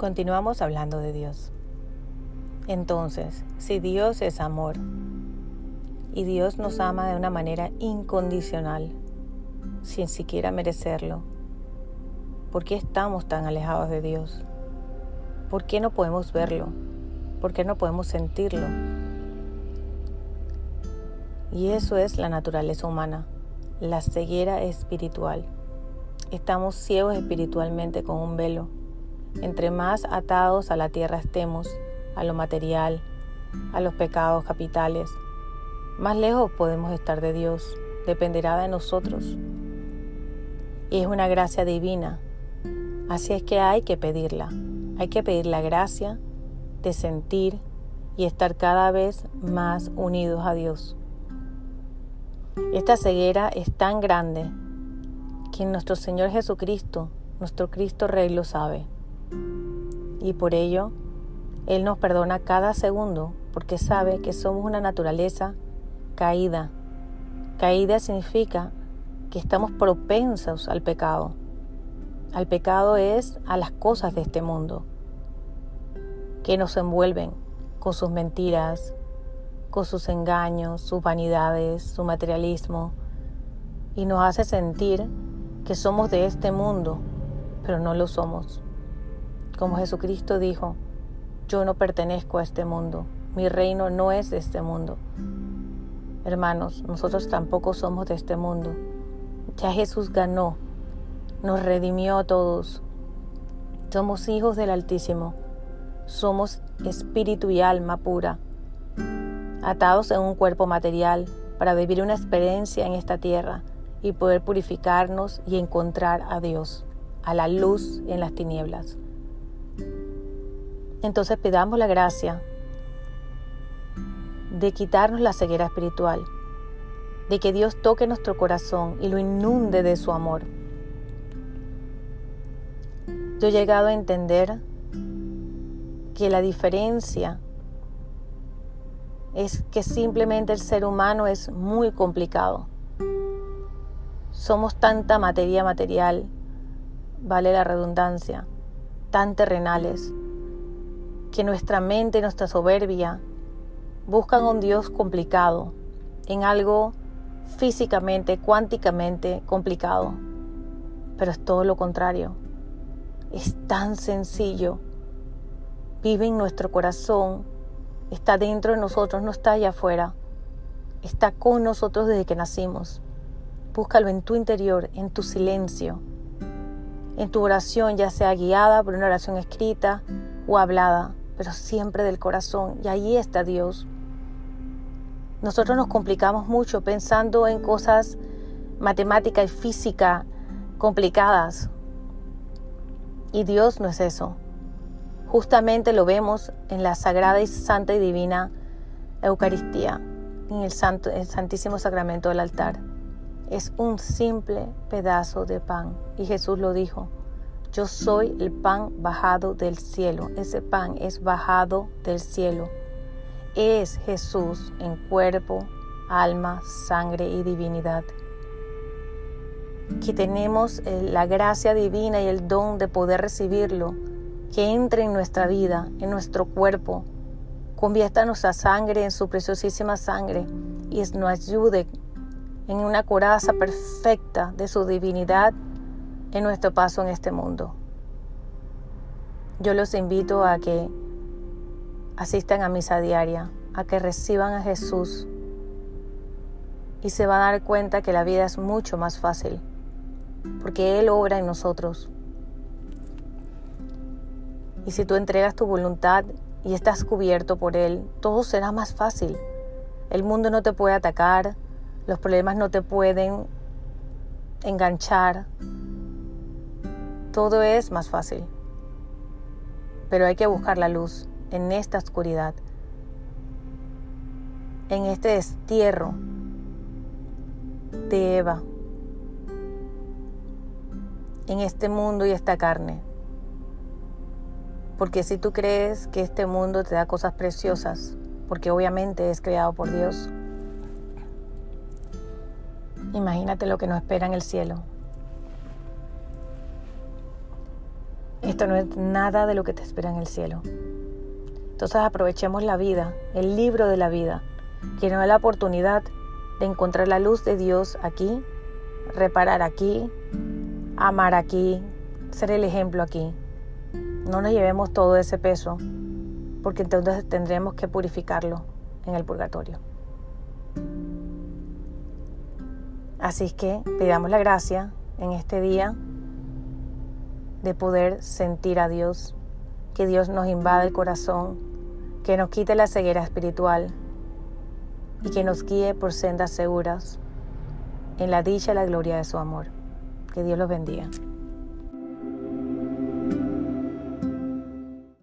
Continuamos hablando de Dios. Entonces, si Dios es amor y Dios nos ama de una manera incondicional, sin siquiera merecerlo, ¿por qué estamos tan alejados de Dios? ¿Por qué no podemos verlo? ¿Por qué no podemos sentirlo? Y eso es la naturaleza humana, la ceguera espiritual. Estamos ciegos espiritualmente con un velo entre más atados a la tierra estemos, a lo material, a los pecados capitales, más lejos podemos estar de Dios, dependerá de nosotros. Y es una gracia divina, así es que hay que pedirla, hay que pedir la gracia de sentir y estar cada vez más unidos a Dios. Esta ceguera es tan grande que nuestro Señor Jesucristo, nuestro Cristo Rey, lo sabe y por ello Él nos perdona cada segundo porque sabe que somos una naturaleza caída. Caída significa que estamos propensos al pecado. Al pecado es a las cosas de este mundo que nos envuelven con sus mentiras, con sus engaños, sus vanidades, su materialismo y nos hace sentir que somos de este mundo, pero no lo somos. Como Jesucristo dijo, yo no pertenezco a este mundo, mi reino no es de este mundo. Hermanos, nosotros tampoco somos de este mundo. Ya Jesús ganó, nos redimió a todos. Somos hijos del Altísimo, somos espíritu y alma pura, atados en un cuerpo material para vivir una experiencia en esta tierra y poder purificarnos y encontrar a Dios, a la luz en las tinieblas. Entonces pidamos la gracia de quitarnos la ceguera espiritual, de que Dios toque nuestro corazón y lo inunde de su amor. Yo he llegado a entender que la diferencia es que simplemente el ser humano es muy complicado. Somos tanta materia material, vale la redundancia, tan terrenales, que nuestra mente nuestra soberbia buscan un Dios complicado, en algo físicamente, cuánticamente complicado. Pero es todo lo contrario. Es tan sencillo. Vive en nuestro corazón, está dentro de nosotros, no está allá afuera. Está con nosotros desde que nacimos. Búscalo en tu interior, en tu silencio, en tu oración, ya sea guiada por una oración escrita o hablada pero siempre del corazón. Y ahí está Dios. Nosotros nos complicamos mucho pensando en cosas matemáticas y física complicadas. Y Dios no es eso. Justamente lo vemos en la sagrada y santa y divina Eucaristía, en el Santísimo Sacramento del altar. Es un simple pedazo de pan. Y Jesús lo dijo. Yo soy el pan bajado del cielo. Ese pan es bajado del cielo. Es Jesús en cuerpo, alma, sangre y divinidad. Que tenemos eh, la gracia divina y el don de poder recibirlo, que entre en nuestra vida, en nuestro cuerpo, convierta nuestra sangre en su preciosísima sangre y nos ayude en una coraza perfecta de su divinidad en nuestro paso en este mundo. Yo los invito a que asistan a misa diaria, a que reciban a Jesús y se van a dar cuenta que la vida es mucho más fácil, porque Él obra en nosotros. Y si tú entregas tu voluntad y estás cubierto por Él, todo será más fácil. El mundo no te puede atacar, los problemas no te pueden enganchar, todo es más fácil. Pero hay que buscar la luz en esta oscuridad, en este destierro de Eva, en este mundo y esta carne. Porque si tú crees que este mundo te da cosas preciosas, porque obviamente es creado por Dios, imagínate lo que nos espera en el cielo. Esto no es nada de lo que te espera en el cielo. Entonces aprovechemos la vida, el libro de la vida, que nos da la oportunidad de encontrar la luz de Dios aquí, reparar aquí, amar aquí, ser el ejemplo aquí. No nos llevemos todo ese peso, porque entonces tendremos que purificarlo en el purgatorio. Así que pidamos la gracia en este día de poder sentir a Dios, que Dios nos invade el corazón, que nos quite la ceguera espiritual y que nos guíe por sendas seguras en la dicha y la gloria de su amor. Que Dios los bendiga.